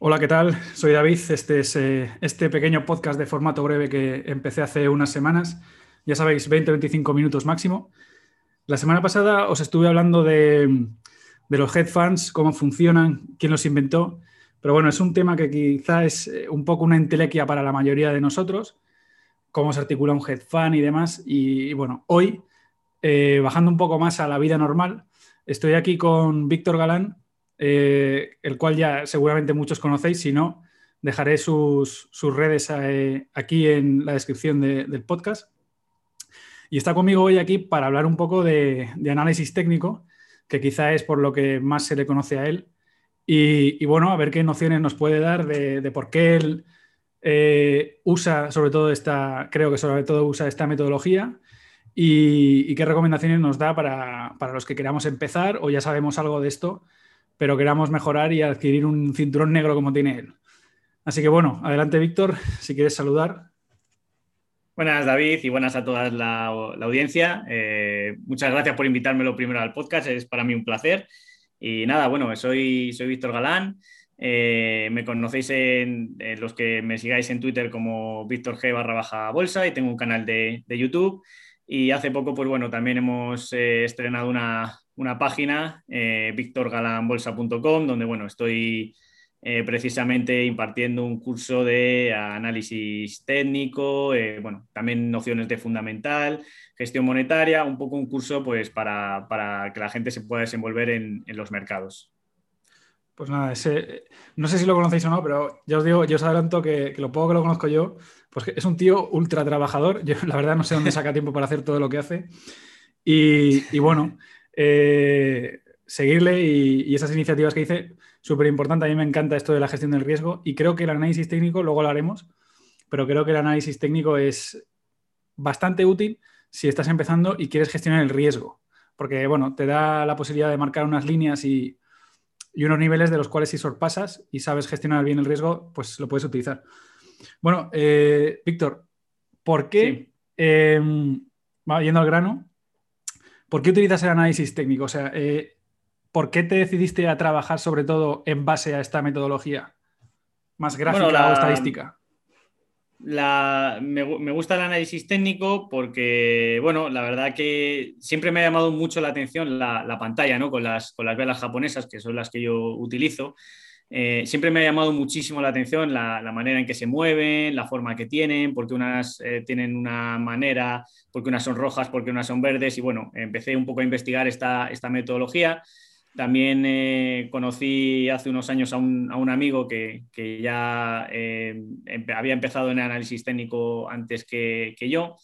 Hola, ¿qué tal? Soy David. Este es eh, este pequeño podcast de formato breve que empecé hace unas semanas. Ya sabéis, 20-25 minutos máximo. La semana pasada os estuve hablando de, los head funds, cómo funcionan, quién los inventó. Pero bueno, es un tema que quizá es eh, un poco una entelequia para la mayoría de nosotros, cómo se articula un head fund y demás. Y, bueno, hoy, eh, bajando un poco más a la vida normal, estoy aquí con Víctor Galán, eh, el cual ya seguramente muchos conocéis, si no, dejaré sus, redes eh, aquí en la descripción del podcast. Y está conmigo hoy aquí para hablar un poco de, análisis técnico, que quizá es por lo que más se le conoce a él. Y, bueno, a ver qué nociones nos puede dar de, por qué él eh, usa sobre todo esta, creo que sobre todo usa esta metodología y, qué recomendaciones nos da para, para, los que queramos empezar o ya sabemos algo de esto pero queramos mejorar y adquirir un cinturón negro como tiene él. Así que bueno, adelante Víctor, si quieres saludar. Buenas David y buenas a toda la, audiencia. Eh, muchas gracias por invitarme lo primero al podcast, es para mí un placer. Y nada, bueno, soy, Víctor Galán. Eh, me conocéis en, los que me sigáis en Twitter como Víctor G barra baja bolsa y tengo un canal de, YouTube. Y hace poco, pues bueno, también hemos eh, estrenado una, una página, eh, victorgalanbolsa.com, donde bueno, estoy eh, precisamente impartiendo un curso de análisis técnico, eh, bueno, también nociones de fundamental, gestión monetaria, un poco un curso pues, para, que la gente se pueda desenvolver en, los mercados. Pues nada, no sé si lo conocéis o no, pero ya os digo, yo os adelanto que, lo poco que lo conozco yo, pues es un tío ultra trabajador. Yo la verdad no sé dónde saca tiempo para hacer todo lo que hace. y bueno, eh, seguirle y, esas iniciativas que dice, súper importante. A mí me encanta esto de la gestión del riesgo y creo que el análisis técnico, luego lo haremos, pero creo que el análisis técnico es bastante útil si estás empezando y quieres gestionar el riesgo, porque bueno, te da la posibilidad de marcar unas líneas y, unos niveles de los cuales si sorpasas y sabes gestionar bien el riesgo, pues lo puedes utilizar. Bueno, eh, Víctor, ¿por qué, em, yendo al grano, ¿Por qué utilizas el análisis técnico? O sea, eh, ¿por qué te decidiste a trabajar sobre todo en base a esta metodología? ¿Más gráfica o estadística? me, gusta el análisis técnico porque, bueno, la verdad que siempre me ha llamado mucho la atención la, pantalla, ¿no? Con las, con las velas japonesas, que son las que yo utilizo. Eh, siempre me ha llamado muchísimo la atención la, manera en que se mueven, la forma que tienen, porque unas eh, tienen una manera, porque unas son rojas, porque unas son verdes. Y bueno, empecé un poco a investigar esta, esta metodología. También eh, conocí hace unos años a un, a un amigo que, que ya había empezado en análisis técnico antes que, que yo.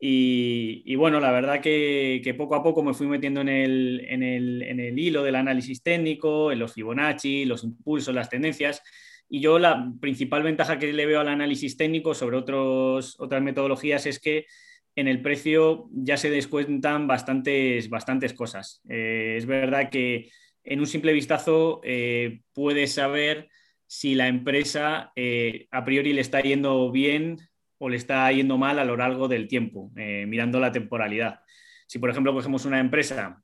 Y, bueno, la verdad que, poco a poco me fui metiendo en el, hilo del análisis técnico, en los Fibonacci, los impulsos, las tendencias. Y yo la principal ventaja que le veo al análisis técnico sobre otros, otras metodologías es que en el precio ya se descuentan bastantes, bastantes cosas. Eh, es verdad que en un simple vistazo eh, puedes saber si la empresa eh, a priori le está yendo bien o le está yendo mal a lo largo del tiempo, eh, mirando la temporalidad. Si, por ejemplo, cogemos una empresa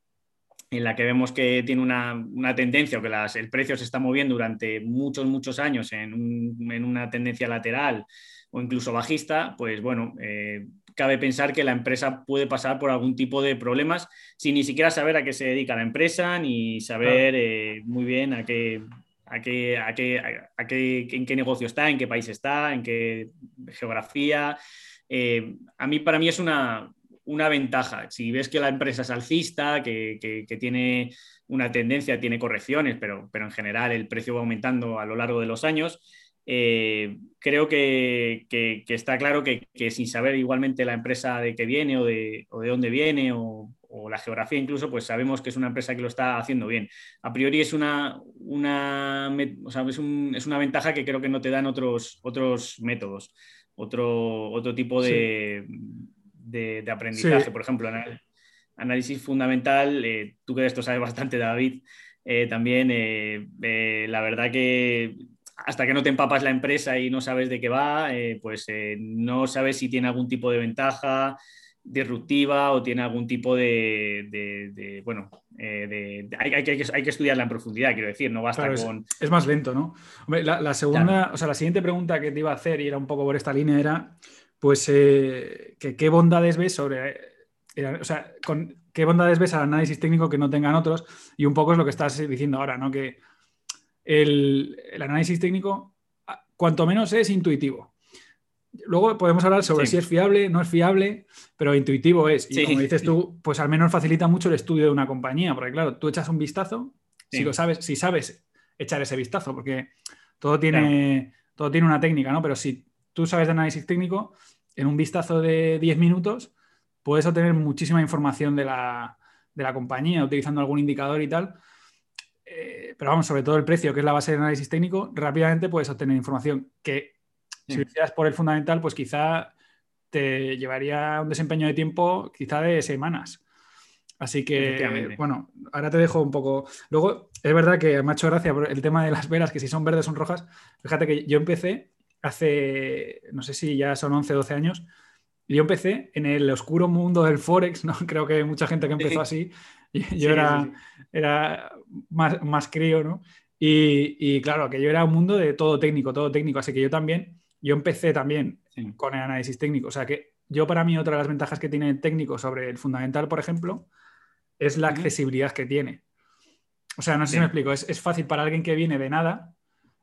en la que vemos que tiene una, tendencia o que el precio se está moviendo durante muchos, muchos años en, una tendencia lateral o incluso bajista, pues bueno, eh, cabe pensar que la empresa puede pasar por algún tipo de problemas sin ni siquiera saber a qué se dedica la empresa ni saber eh, muy bien a qué, a qué, a qué, a qué, en qué negocio está, en qué país está, en qué geografía. Eh, a mí, para mí es una, una, ventaja. Si ves que la empresa es alcista, que, que, tiene una tendencia, tiene correcciones, pero, pero en general el precio va aumentando a lo largo de los años, eh, creo que, que, está claro que, sin saber igualmente la empresa de qué viene o de, o de dónde viene o, o la geografía incluso, pues sabemos que es una empresa que lo está haciendo bien. A priori es una, una, es, una ventaja que creo que no te dan otros, otros métodos, otro, otro tipo de, de, aprendizaje. Por ejemplo, análisis fundamental, eh, tú que de esto sabes bastante, David, eh, también la verdad que hasta que no te empapas la empresa y no sabes de qué va, pues no sabes si tiene algún tipo de ventaja, disruptiva o tiene algún tipo de, bueno, eh, hay, que, estudiarla en profundidad, quiero decir, no basta con... Es, más lento, ¿no? la, segunda, o sea, la siguiente pregunta que te iba a hacer, y era un poco por esta línea, era, pues, eh, ¿qué bondades ves sobre... Eh, o sea, con, ¿qué bondades ves al análisis técnico que no tengan otros? Y un poco es lo que estás diciendo ahora, ¿no? Que el, el análisis técnico, cuanto menos es intuitivo. Luego podemos hablar sobre si es fiable, no es fiable, pero intuitivo es. Y como dices tú, pues al menos facilita mucho el estudio de una compañía, porque claro, tú echas un vistazo, si lo sabes, si sabes echar ese vistazo, porque todo tiene, todo tiene una técnica, ¿no? Pero si tú sabes de análisis técnico, en un vistazo de 10 minutos puedes obtener muchísima información de la, compañía utilizando algún indicador y tal. Pero vamos, sobre todo el precio, que es la base de análisis técnico, rápidamente puedes obtener información que si lo hicieras por el fundamental, pues quizá te llevaría un desempeño de tiempo quizá de semanas. Así que, bueno, ahora te dejo un poco. Luego, es verdad que me ha hecho gracia el tema de las velas, que si son verdes son rojas. Fíjate que yo empecé hace, no sé si ya son 11, 12 años, yo empecé en el oscuro mundo del Forex, ¿no? Creo que mucha gente que empezó así. Yo era, era más, más crío, ¿no? Y, y, claro, que yo era un mundo de todo técnico, todo técnico. Así que yo también yo empecé también con el análisis técnico. O sea que yo para mí otra de las ventajas que tiene el técnico sobre el fundamental, por ejemplo, es la accesibilidad que tiene. O sea, no sé si me explico, es, fácil para alguien que viene de nada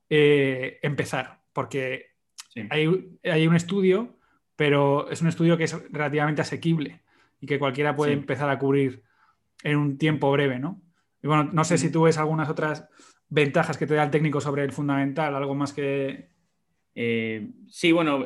eh, empezar, porque hay, un estudio, pero es un estudio que es relativamente asequible y que cualquiera puede empezar a cubrir en un tiempo breve, ¿no? Y bueno, no sé si tú ves algunas otras ventajas que te da el técnico sobre el fundamental, algo más que, eh, sí, bueno,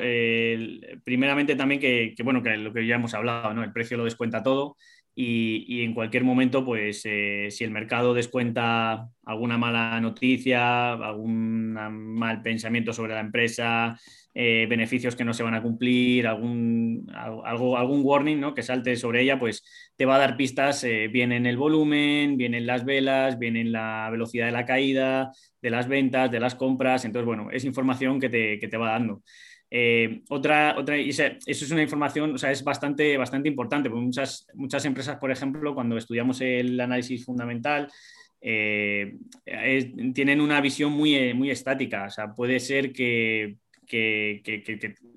primeramente también que, bueno, que lo que ya hemos hablado, ¿no? El precio lo descuenta todo y, en cualquier momento, pues eh, si el mercado descuenta alguna mala noticia, algún mal pensamiento sobre la empresa, eh, beneficios que no se van a cumplir, algún, algo, algún warning ¿no? que salte sobre ella, pues te va a dar pistas eh, bien en el volumen, bien en las velas, bien en la velocidad de la caída, de las ventas, de las compras. Entonces, bueno, es información que te, que te va dando. Eh, otra, otra, eso es una información, o sea, es bastante, bastante importante, porque muchas, muchas empresas, por ejemplo, cuando estudiamos el análisis fundamental, tienen una visión muy, muy estática. O sea, puede ser que que,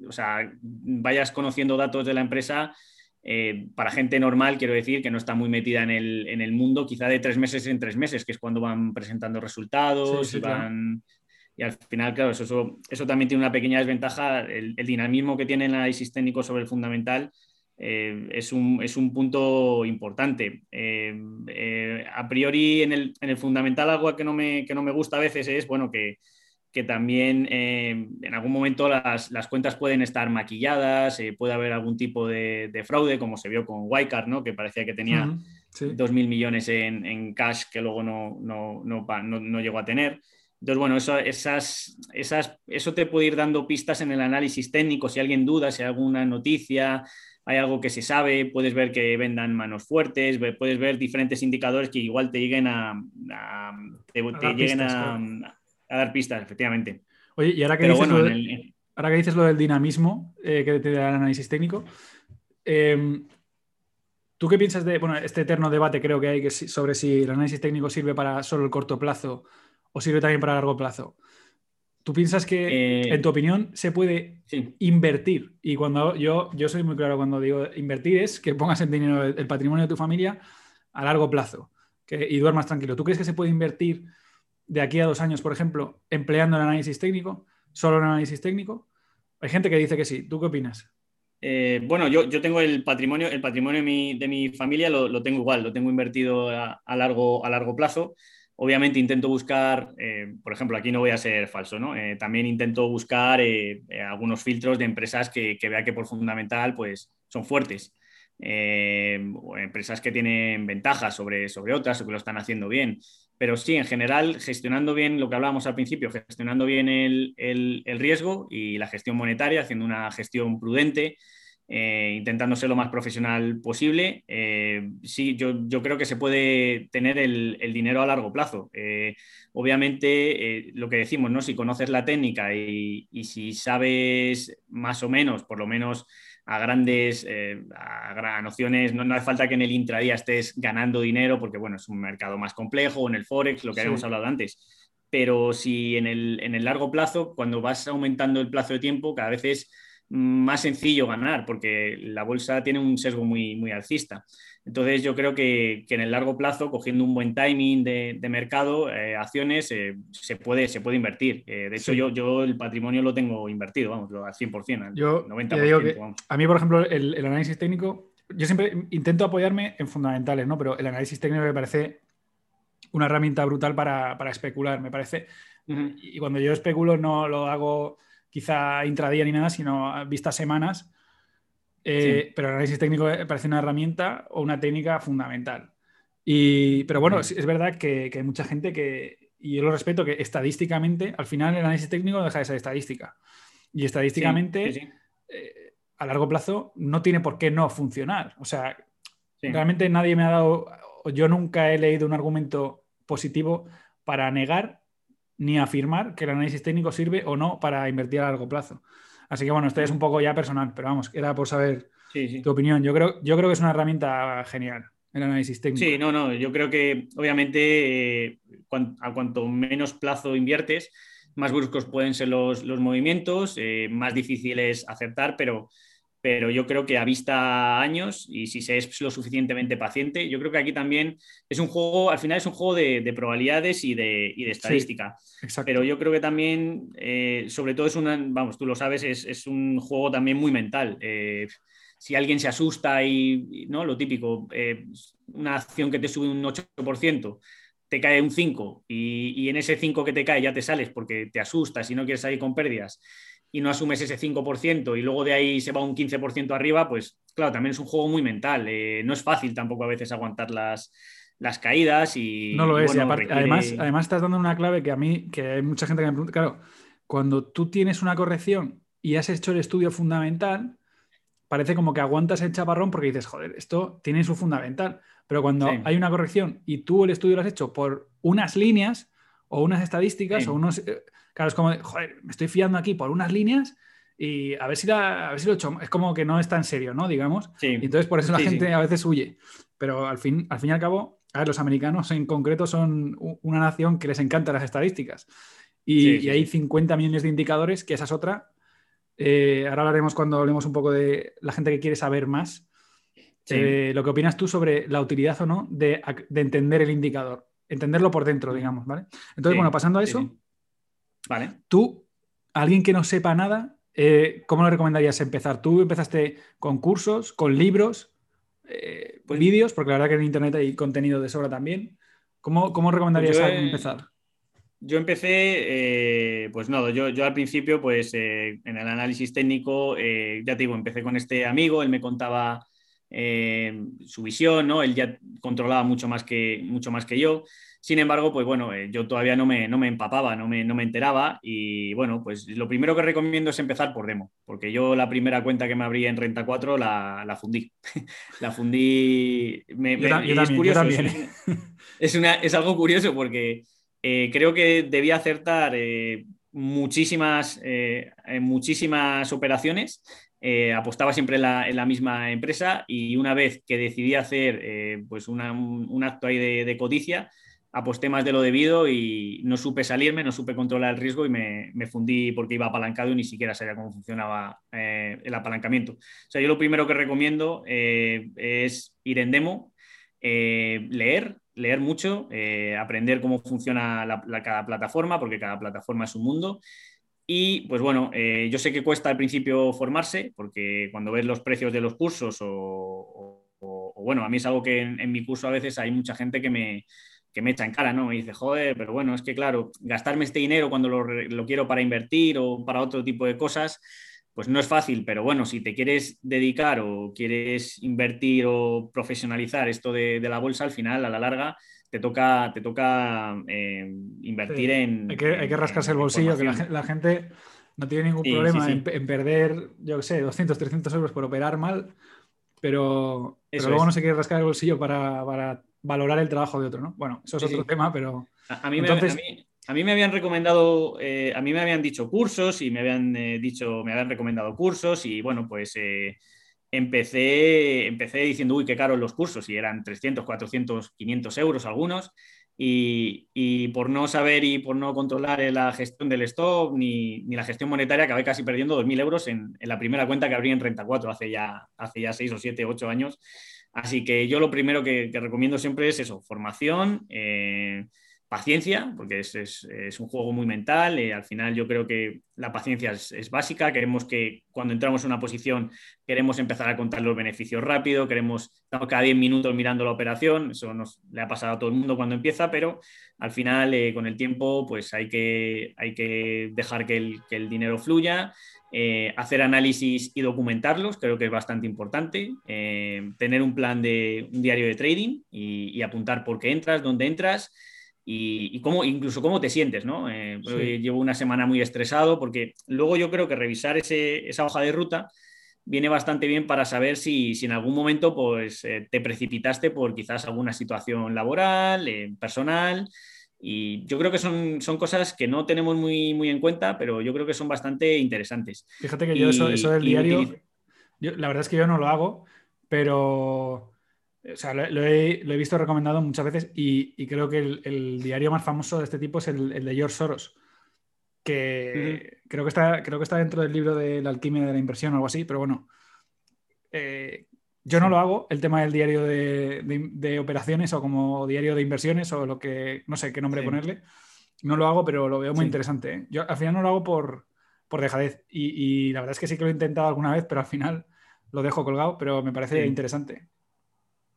o sea, vayas conociendo datos de la empresa eh, para gente normal, quiero decir, que no está muy metida en el, en el, mundo, quizá de tres meses en tres meses, que es cuando van presentando resultados y van... Y al final, claro, eso, eso, también tiene una pequeña desventaja. El, dinamismo que tiene el análisis técnico sobre el fundamental eh, es, un, es, un, punto importante. Eh, a priori, en el, en el, fundamental, algo que no, me, que no me gusta a veces es, bueno, que, que también eh, en algún momento las, cuentas pueden estar maquilladas, eh, puede haber algún tipo de, fraude, como se vio con Wycard, ¿no? que parecía que tenía 2.000 millones en, cash que luego no, no, no, llegó a tener. Entonces, bueno, eso, esas, esas, eso te puede ir dando pistas en el análisis técnico, si alguien duda, si hay alguna noticia, hay algo que se sabe, puedes ver que vendan manos fuertes, puedes ver diferentes indicadores que igual te lleguen a, te, lleguen a a dar pistas, efectivamente. Oye, y ahora que, dices, lo, ahora que dices lo del dinamismo eh, que te da el análisis técnico, em, ¿tú qué piensas de bueno, este eterno debate creo que hay que, sobre si el análisis técnico sirve para solo el corto plazo o sirve también para largo plazo? ¿Tú piensas que, eh, en tu opinión, se puede invertir? Y cuando yo, yo soy muy claro cuando digo invertir es que pongas el dinero, el patrimonio de tu familia a largo plazo que, y duermas tranquilo. ¿Tú crees que se puede invertir de aquí a dos años, por ejemplo, empleando el análisis técnico, solo el análisis técnico? Hay gente que dice que sí. ¿Tú qué opinas? Eh, bueno, yo, yo, tengo el patrimonio, el patrimonio de mi, familia lo, tengo igual, lo tengo invertido a, largo, a largo plazo. Obviamente intento buscar, eh, por ejemplo, aquí no voy a ser falso, ¿no? Eh, también intento buscar algunos filtros de empresas que, que, vea que por fundamental pues, son fuertes. empresas que tienen ventajas sobre, sobre otras o que lo están haciendo bien. Pero sí, en general, gestionando bien lo que hablábamos al principio, gestionando bien el, riesgo y la gestión monetaria, haciendo una gestión prudente, eh, intentando ser lo más profesional posible, eh, sí, yo, creo que se puede tener el, dinero a largo plazo. Eh, obviamente, lo que decimos, ¿no? Si conoces la técnica y, y, si sabes más o menos, por lo menos a grandes eh, a, nociones, no, hace falta que en el intradía estés ganando dinero porque bueno, es un mercado más complejo, en el forex, lo que habíamos hablado antes. Pero si en el, en el largo plazo, cuando vas aumentando el plazo de tiempo, cada vez es más sencillo ganar porque la bolsa tiene un sesgo muy, muy alcista. Entonces yo creo que, en el largo plazo, cogiendo un buen timing de, mercado, eh, acciones, eh, se, puede, se puede invertir. Eh, de hecho, yo, yo el patrimonio lo tengo invertido, vamos, al 100%, al yo 90%. a mí, por ejemplo, el, análisis técnico, yo siempre intento apoyarme en fundamentales, ¿no? Pero el análisis técnico me parece una herramienta brutal para, especular, me parece. Y cuando yo especulo no lo hago quizá intradía ni nada, sino vistas semanas. Eh, pero el análisis técnico parece una herramienta o una técnica fundamental. Y, pero bueno, es, verdad que, hay mucha gente que, y yo lo respeto, que estadísticamente, al final el análisis técnico deja de ser estadística. Y estadísticamente, eh, a largo plazo, no tiene por qué no funcionar. O sea, realmente nadie me ha dado, yo nunca he leído un argumento positivo para negar ni afirmar que el análisis técnico sirve o no para invertir a largo plazo. Así que bueno, esto es un poco ya personal, pero vamos, era por saber tu opinión. Yo creo, yo creo que es una herramienta genial el análisis técnico. Sí, no, no, yo creo que obviamente eh, a cuanto menos plazo inviertes, más bruscos pueden ser los, movimientos, eh, más difícil es acertar, pero pero yo creo que a vista años y si se es lo suficientemente paciente, yo creo que aquí también es un juego, al final es un juego de, probabilidades y de, estadística. pero yo creo que también, eh, sobre todo es una, vamos, tú lo sabes, es, un juego también muy mental. Eh, si alguien se asusta y, ¿no? Lo típico, eh, una acción que te sube un 8%, te cae un 5 y, y en ese 5 que te cae ya te sales porque te asustas y no quieres salir con pérdidas y no asumes ese 5% y luego de ahí se va un 15% arriba, pues claro, también es un juego muy mental. Eh, no es fácil tampoco a veces aguantar las, las caídas y... No lo es, además, además estás dando una clave que a mí, que hay mucha gente que me pregunta, claro, cuando tú tienes una corrección y has hecho el estudio fundamental, parece como que aguantas el chaparrón porque dices, joder, esto tiene su fundamental. Pero cuando hay una corrección y tú el estudio lo has hecho por unas líneas o unas estadísticas o unos... Eh, Claro, es como, joder, me estoy fiando aquí por unas líneas y a ver si, a ver si lo he hecho. Es como que no es tan serio, ¿no? Digamos. Y entonces por eso la gente a veces huye. Pero al fin, al fin y al cabo, a ver, los americanos en concreto son una nación que les encantan las estadísticas. Y, hay 50 millones de indicadores, que esa es otra. Eh, ahora hablaremos cuando hablemos un poco de la gente que quiere saber más. Eh, lo que opinas tú sobre la utilidad o no de, de, entender el indicador, entenderlo por dentro, digamos, ¿vale? Entonces, bueno, pasando a eso, Vale. Tú, alguien que no sepa nada, eh, ¿cómo le recomendarías empezar? ¿Tú empezaste con cursos, con libros, eh, pues, vídeos? Porque la verdad que en Internet hay contenido de sobra también. ¿Cómo, cómo recomendarías pues empezar? Yo empecé, eh, pues no, yo, yo, al principio, pues en el análisis técnico, ya te digo, empecé con este amigo, él me contaba su visión, ¿no? Él ya controlaba mucho más que, mucho más que yo. Sin embargo, pues bueno, eh, yo todavía no me, no me empapaba, no me, no me, enteraba y bueno, pues lo primero que recomiendo es empezar por demo, porque yo la primera cuenta que me abrí en Renta 4 la, la fundí. la fundí... es curioso, Es, una, es, algo curioso porque eh, creo que debía acertar eh, muchísimas, muchísimas operaciones apostaba siempre en la, misma empresa y una vez que decidí hacer pues un, acto ahí de, codicia, aposté más de lo debido y no supe salirme, no supe controlar el riesgo y me, fundí porque iba apalancado y ni siquiera sabía cómo funcionaba eh, el apalancamiento. O sea, yo lo primero que recomiendo eh, es ir en demo, eh, leer, leer mucho, aprender cómo funciona cada plataforma, porque cada plataforma es un mundo. Y pues bueno, yo sé que cuesta al principio formarse, porque cuando ves los precios de los cursos o, bueno, a mí es algo que en mi curso a veces hay mucha gente que me, que me echa en cara, ¿no? Me dice, joder, pero bueno, es que claro, gastarme este dinero cuando lo, quiero para invertir o para otro tipo de cosas, pues no es fácil, pero bueno, si te quieres dedicar o quieres invertir o profesionalizar esto de, la bolsa, al final, a la larga, te toca, te toca eh, invertir en... Hay que, rascarse el bolsillo, que la, gente no tiene ningún problema en, perder, yo qué sé, 200, 300 euros por operar mal, pero, luego no se quiere rascar el bolsillo para, para valorar el trabajo de otro, ¿no? Bueno, eso es otro tema, pero... A, mí me, a, mí, me, habían recomendado, eh, a mí me habían dicho cursos y me habían eh, dicho, me habían recomendado cursos y bueno, pues eh, empecé, empecé diciendo, uy, qué caros los cursos, y eran 300, 400, 500 euros algunos, y, por no saber y por no controlar la gestión del stock ni, la gestión monetaria, acabé casi perdiendo 2.000 euros en, la primera cuenta que abrí en Renta 4 hace ya, hace ya 6 o 7, 8 años. Así que yo lo primero que, recomiendo siempre es eso, formación. Eh, paciencia, porque es, un juego muy mental. Eh, al final yo creo que la paciencia es, básica. Queremos que cuando entramos en una posición queremos empezar a contar los beneficios rápido, queremos, estamos cada 10 minutos mirando la operación. Eso nos le ha pasado a todo el mundo cuando empieza, pero al final eh, con el tiempo pues hay que, hay que dejar que el, dinero fluya. Eh, hacer análisis y documentarlos, creo que es bastante importante. tener un plan de un diario de trading y apuntar por qué entras, dónde entras y, cómo, incluso cómo te sientes, ¿no? Eh, llevo una semana muy estresado porque luego yo creo que revisar esa hoja de ruta viene bastante bien para saber si, en algún momento pues, eh, te precipitaste por quizás alguna situación laboral, eh, personal. Y yo creo que son, son cosas que no tenemos muy, muy en cuenta, pero yo creo que son bastante interesantes. Fíjate que yo eso, eso del diario, la verdad es que yo no lo hago, pero o sea, lo, he, visto recomendado muchas veces y, creo que el, diario más famoso de este tipo es el, de George Soros, que creo, que está, creo que está dentro del libro de la alquimia de la inversión o algo así, pero bueno, eh, yo no lo hago, el tema del diario de, operaciones o como diario de inversiones o lo que, no sé qué nombre ponerle, no lo hago, pero lo veo muy interesante. ¿eh? Yo al final no lo hago por, por dejadez y, la verdad es que sí que lo he intentado alguna vez, pero al final lo dejo colgado, pero me parece interesante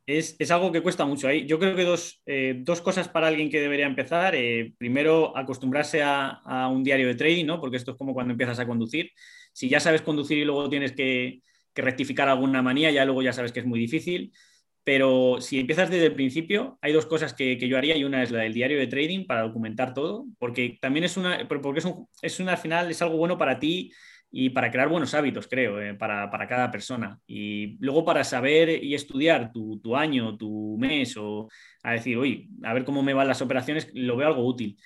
es, algo que cuesta mucho. ahí. Yo creo que dos, eh, dos cosas para alguien que debería empezar. Eh, primero, acostumbrarse a, un diario de trading, ¿no? porque esto es como cuando empiezas a conducir. Si ya sabes conducir y luego tienes que, rectificar alguna manía, ya luego ya sabes que es muy difícil. Pero si empiezas desde el principio, hay dos cosas que, yo haría y una es la del diario de trading para documentar todo, porque también es una, porque es, un, es una, al final es algo bueno para ti y para crear buenos hábitos, creo, eh, para, cada persona. Y luego para saber y estudiar tu, año, tu mes, o a decir, oye, a ver cómo me van las operaciones, lo veo algo útil.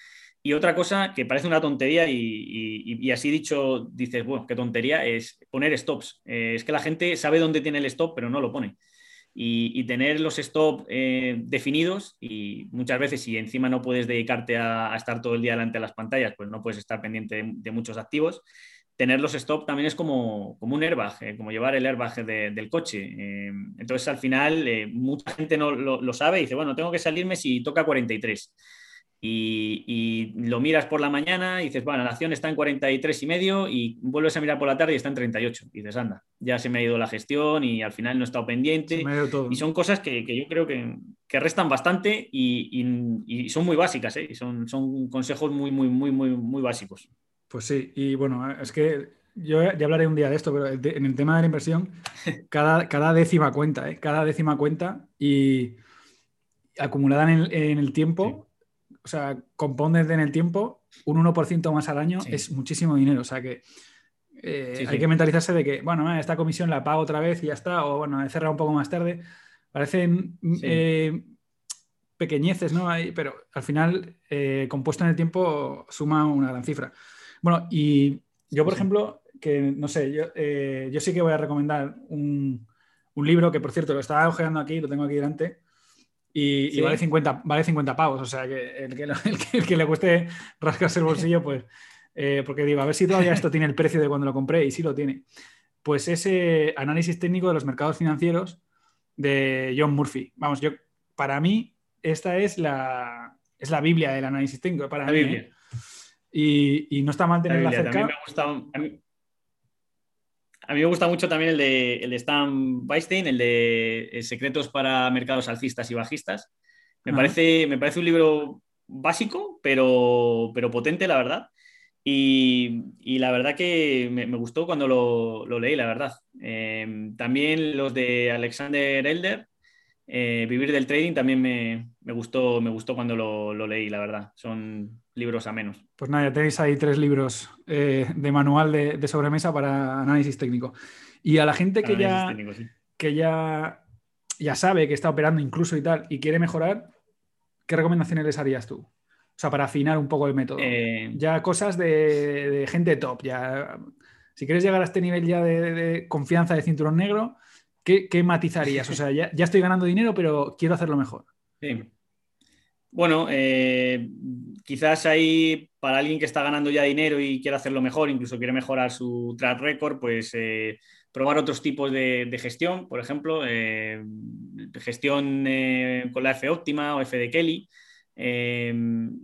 Y otra cosa que parece una tontería y, así dicho, dices, bueno, qué tontería, es poner stops. Eh, es que la gente sabe dónde tiene el stop, pero no lo pone. Y, tener los stops eh, definidos y muchas veces si encima no puedes dedicarte a, estar todo el día delante de las pantallas, pues no puedes estar pendiente de muchos activos tener los stop también es como, como un airbag, eh, como llevar el airbag del coche. Eh, entonces, al final, eh, mucha gente no lo, sabe y dice, bueno, tengo que salirme si toca 43. Y, y, lo miras por la mañana y dices, bueno, la acción está en 43 y medio y vuelves a mirar por la tarde y está en 38. Y dices, anda, ya se me ha ido la gestión y al final no he estado pendiente. Y son cosas que, que yo creo que, que, restan bastante y, y, son muy básicas, son, son consejos muy, muy, muy, muy, muy básicos. Pues sí, y bueno, es que yo ya hablaré un día de esto, pero en el tema de la inversión, cada, cada décima cuenta, ¿eh? cada décima cuenta y acumulada en el, tiempo, o sea, compones en el tiempo, un 1% más al año es muchísimo dinero, o sea que eh, hay que mentalizarse de que, bueno, esta comisión la pago otra vez y ya está, o bueno, he cerrado un poco más tarde. Parecen eh, pequeñeces, ¿no? pero al final, compuesto en el tiempo, suma una gran cifra. Bueno, y yo, por ejemplo, que no sé, yo, eh, yo, sí que voy a recomendar un, un, libro que, por cierto, lo estaba ojeando aquí, lo tengo aquí delante, y, vale, 50, vale 50 pavos. O sea, que el que, el que, le cueste rascarse el bolsillo, pues, eh, porque digo, a ver si todavía esto tiene el precio de cuando lo compré, y sí lo tiene. Pues ese análisis técnico de los mercados financieros de John Murphy. Vamos, yo, para mí, esta es la, es la Biblia del análisis técnico. Para mí, ¿eh? Y, no está mal tenerla cerca. A mí, me gusta, a, mí, me gusta mucho también el de, el de Stan Weinstein, el de eh, Secretos para mercados alcistas y bajistas. Me, parece, me parece un libro básico, pero, pero potente, la verdad. Y, la verdad que me, gustó cuando lo, leí, la verdad. Em, también los de Alexander Elder, eh, Vivir del Trading, también me, gustó, me gustó cuando lo, lo, leí, la verdad. Son libros a menos. Pues nada, ya tenéis ahí tres libros eh, de manual de, sobremesa para análisis técnico. Y a la gente que ya, que ya, ya sabe que está operando incluso y tal y quiere mejorar, ¿qué recomendaciones les harías tú? O sea, para afinar un poco el método. Eh, ya cosas de, gente top. Ya, si quieres llegar a este nivel ya de, confianza de cinturón negro, ¿qué, matizarías? O sea, ya, estoy ganando dinero, pero quiero hacerlo mejor. Sí. Bueno, eh, quizás ahí para alguien que está ganando ya dinero y quiere hacerlo mejor, incluso quiere mejorar su track record, pues eh, probar otros tipos de, gestión, por ejemplo, eh, gestión con la F óptima o F de Kelly.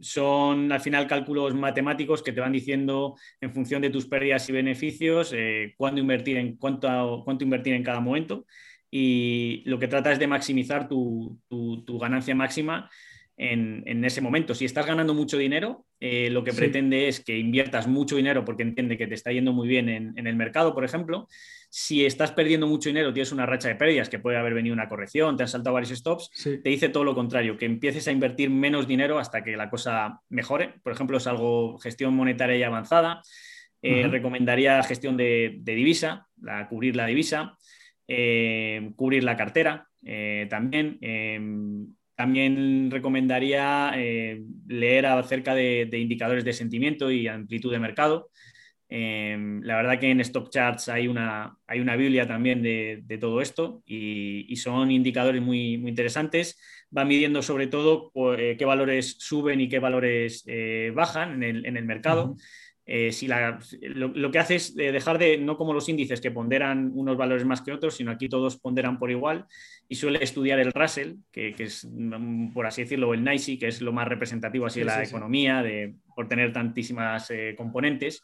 son al final cálculos matemáticos que te van diciendo en función de tus pérdidas y beneficios cuándo invertir en cuánto, cuánto invertir en cada momento y lo que trata es de maximizar tu, tu ganancia máxima en, ese momento. Si estás ganando mucho dinero, eh, lo que pretende es que inviertas mucho dinero porque entiende que te está yendo muy bien en, el mercado, por ejemplo. Si estás perdiendo mucho dinero, tienes una racha de pérdidas, que puede haber venido una corrección, te han saltado varios stops, te dice todo lo contrario, que empieces a invertir menos dinero hasta que la cosa mejore. Por ejemplo, es algo gestión monetaria y avanzada. Eh, recomendaría gestión de, divisa, la, cubrir la divisa, eh, cubrir la cartera también em, también recomendaría eh, leer acerca de, indicadores de sentimiento y amplitud de mercado. Em, la verdad que en Stock Charts hay una, hay una Biblia también de, todo esto y, son indicadores muy, muy interesantes. Va midiendo sobre todo eh, qué valores suben y qué valores eh, bajan en el, mercado. Eh, si lo, que hace es dejar de, no como los índices que ponderan unos valores más que otros, sino aquí todos ponderan por igual y suele estudiar el Russell, que, es, mm, por así decirlo, el NICE, que es lo más representativo así de la economía, de, por tener tantísimas eh, componentes.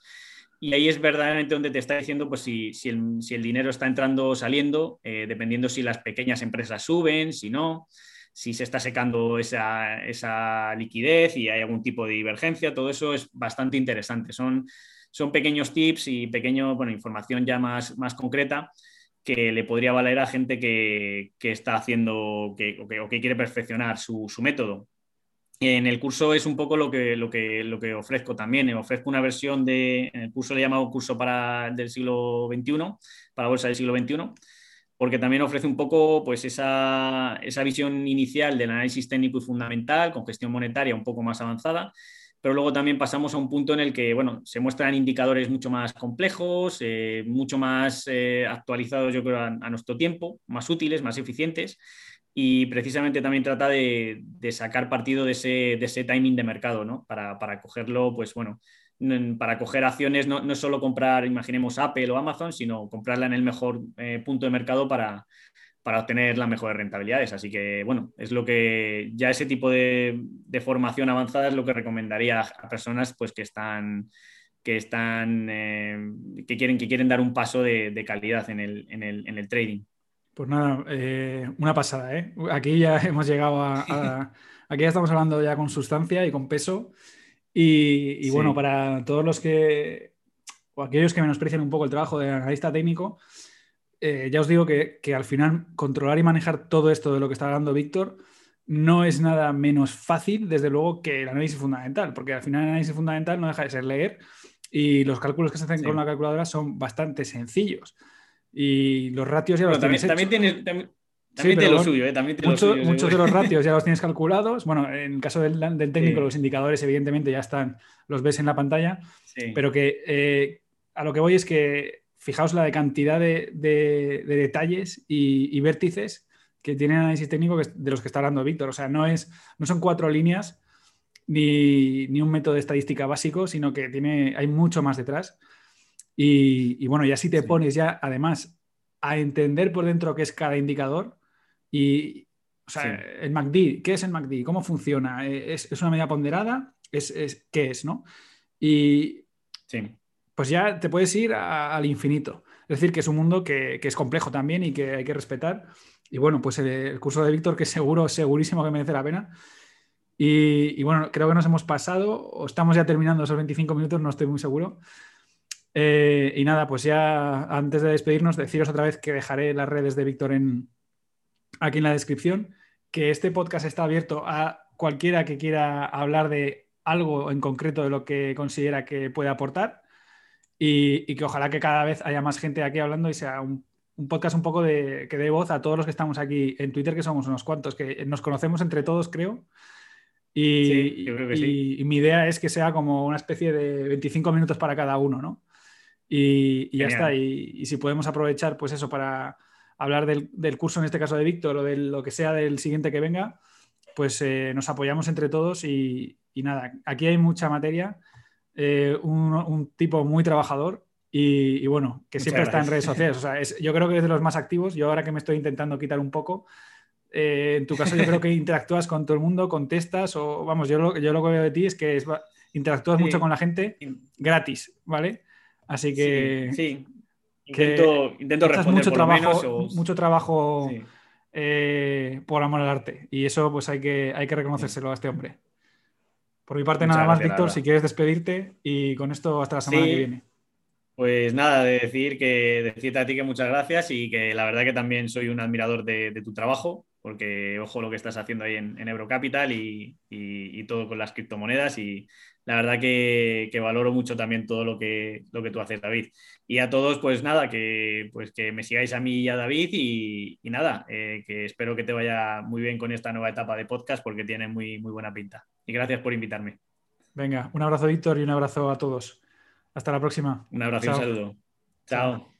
Y ahí es verdaderamente donde te está diciendo pues, si, el, dinero está entrando o saliendo, eh, dependiendo si las pequeñas empresas suben, si no si se está secando esa, liquidez y hay algún tipo de divergencia, todo eso es bastante interesante. Son, son pequeños tips y pequeño, bueno, información ya más, más concreta que le podría valer a gente que, está haciendo que, o, que, quiere perfeccionar su, método. En el curso es un poco lo que, lo que, lo que ofrezco también. Ofrezco una versión de, en el curso le he llamado curso para, del siglo XXI, para bolsa del siglo XXI, porque también ofrece un poco pues, esa, esa, visión inicial del análisis técnico y fundamental, con gestión monetaria un poco más avanzada, pero luego también pasamos a un punto en el que bueno, se muestran indicadores mucho más complejos, eh, mucho más eh, actualizados, yo creo, a, nuestro tiempo, más útiles, más eficientes, y precisamente también trata de, de sacar partido de ese, de ese, timing de mercado, ¿no? Para, para cogerlo, pues bueno, para coger acciones no, no, es solo comprar, imaginemos, Apple o Amazon, sino comprarla en el mejor eh, punto de mercado para, para, obtener las mejores rentabilidades. Así que, bueno, es lo que ya ese tipo de, formación avanzada es lo que recomendaría a personas pues, que están que están eh, que quieren que quieren dar un paso de, calidad en el, en, el, en el, trading. Pues nada, eh, una pasada, ¿eh? Aquí ya hemos llegado a, Aquí ya estamos hablando ya con sustancia y con peso. Y, bueno, para todos los que, o aquellos que menosprecian un poco el trabajo de analista técnico, eh, ya os digo que, al final controlar y manejar todo esto de lo que está hablando Víctor no es nada menos fácil, desde luego, que el análisis fundamental, porque al final el análisis fundamental no deja de ser leer y los cálculos que se hacen con la calculadora son bastante sencillos. Y los ratios ya los también, también, también, también te lo suyo, ¿eh? También Muchos de los ratios ya los tienes calculados. Bueno, en el caso del, técnico, los indicadores evidentemente ya están, los ves en la pantalla. Pero que eh, a lo que voy es que fijaos la de cantidad de, detalles y, vértices que tiene el análisis técnico de los que está hablando Víctor. O sea, no, es, no son cuatro líneas ni, un método de estadística básico, sino que tiene, hay mucho más detrás. Y, bueno, ya si te pones ya además a entender por dentro qué es cada indicador, y, o sea, el MACD, ¿qué es el MACD? ¿Cómo funciona? Eh, ¿Es, una medida ponderada? ¿Es, qué es, no? Y pues ya te puedes ir al infinito. Es decir, que es un mundo que, es complejo también y que hay que respetar. Y bueno, pues el, curso de Víctor, que seguro, segurísimo que merece la pena. Y, bueno, creo que nos hemos pasado, o estamos ya terminando esos 25 minutos, no estoy muy seguro. Eh, y nada, pues ya antes de despedirnos, deciros otra vez que dejaré las redes de Víctor en, aquí en la descripción, que este podcast está abierto a cualquiera que quiera hablar de algo en concreto de lo que considera que puede aportar y, que ojalá que cada vez haya más gente aquí hablando y sea un, podcast un poco de, que dé voz a todos los que estamos aquí en Twitter, que somos unos cuantos, que nos conocemos entre todos, creo. Y, mi idea es que sea como una especie de 25 minutos para cada uno, ¿no? Y, ya está. y si podemos aprovechar, pues eso, para hablar del, curso, en este caso de Víctor, o de lo que sea del siguiente que venga, pues eh, nos apoyamos entre todos y, nada, aquí hay mucha materia, eh, un, tipo muy trabajador y, bueno, que siempre está en redes sociales. O sea, yo creo que es de los más activos. Yo ahora que me estoy intentando quitar un poco, eh, en tu caso yo creo que interactúas con todo el mundo, contestas o vamos, yo lo, yo lo que veo de ti es que interactúas mucho con la gente gratis, ¿vale? Así que... Sí, Intento, responder mucho trabajo, mucho trabajo eh, por amor al arte y eso pues hay que, hay que reconocérselo a este hombre. Por mi parte nada más, Víctor, si quieres despedirte y con esto hasta la semana que viene. Pues nada, de decir que decirte a ti que muchas gracias y que la verdad que también soy un admirador de, tu trabajo, porque ojo lo que estás haciendo ahí en, Eurocapital y, todo con las criptomonedas y la verdad que, valoro mucho también todo lo que, lo que tú haces, David. Y a todos, pues nada, que, pues que me sigáis a mí y a David y, nada, eh, que espero que te vaya muy bien con esta nueva etapa de podcast porque tiene muy, muy buena pinta. Y gracias por invitarme. Venga, un abrazo, Víctor, y un abrazo a todos. Hasta la próxima. Un abrazo y un saludo. Chao.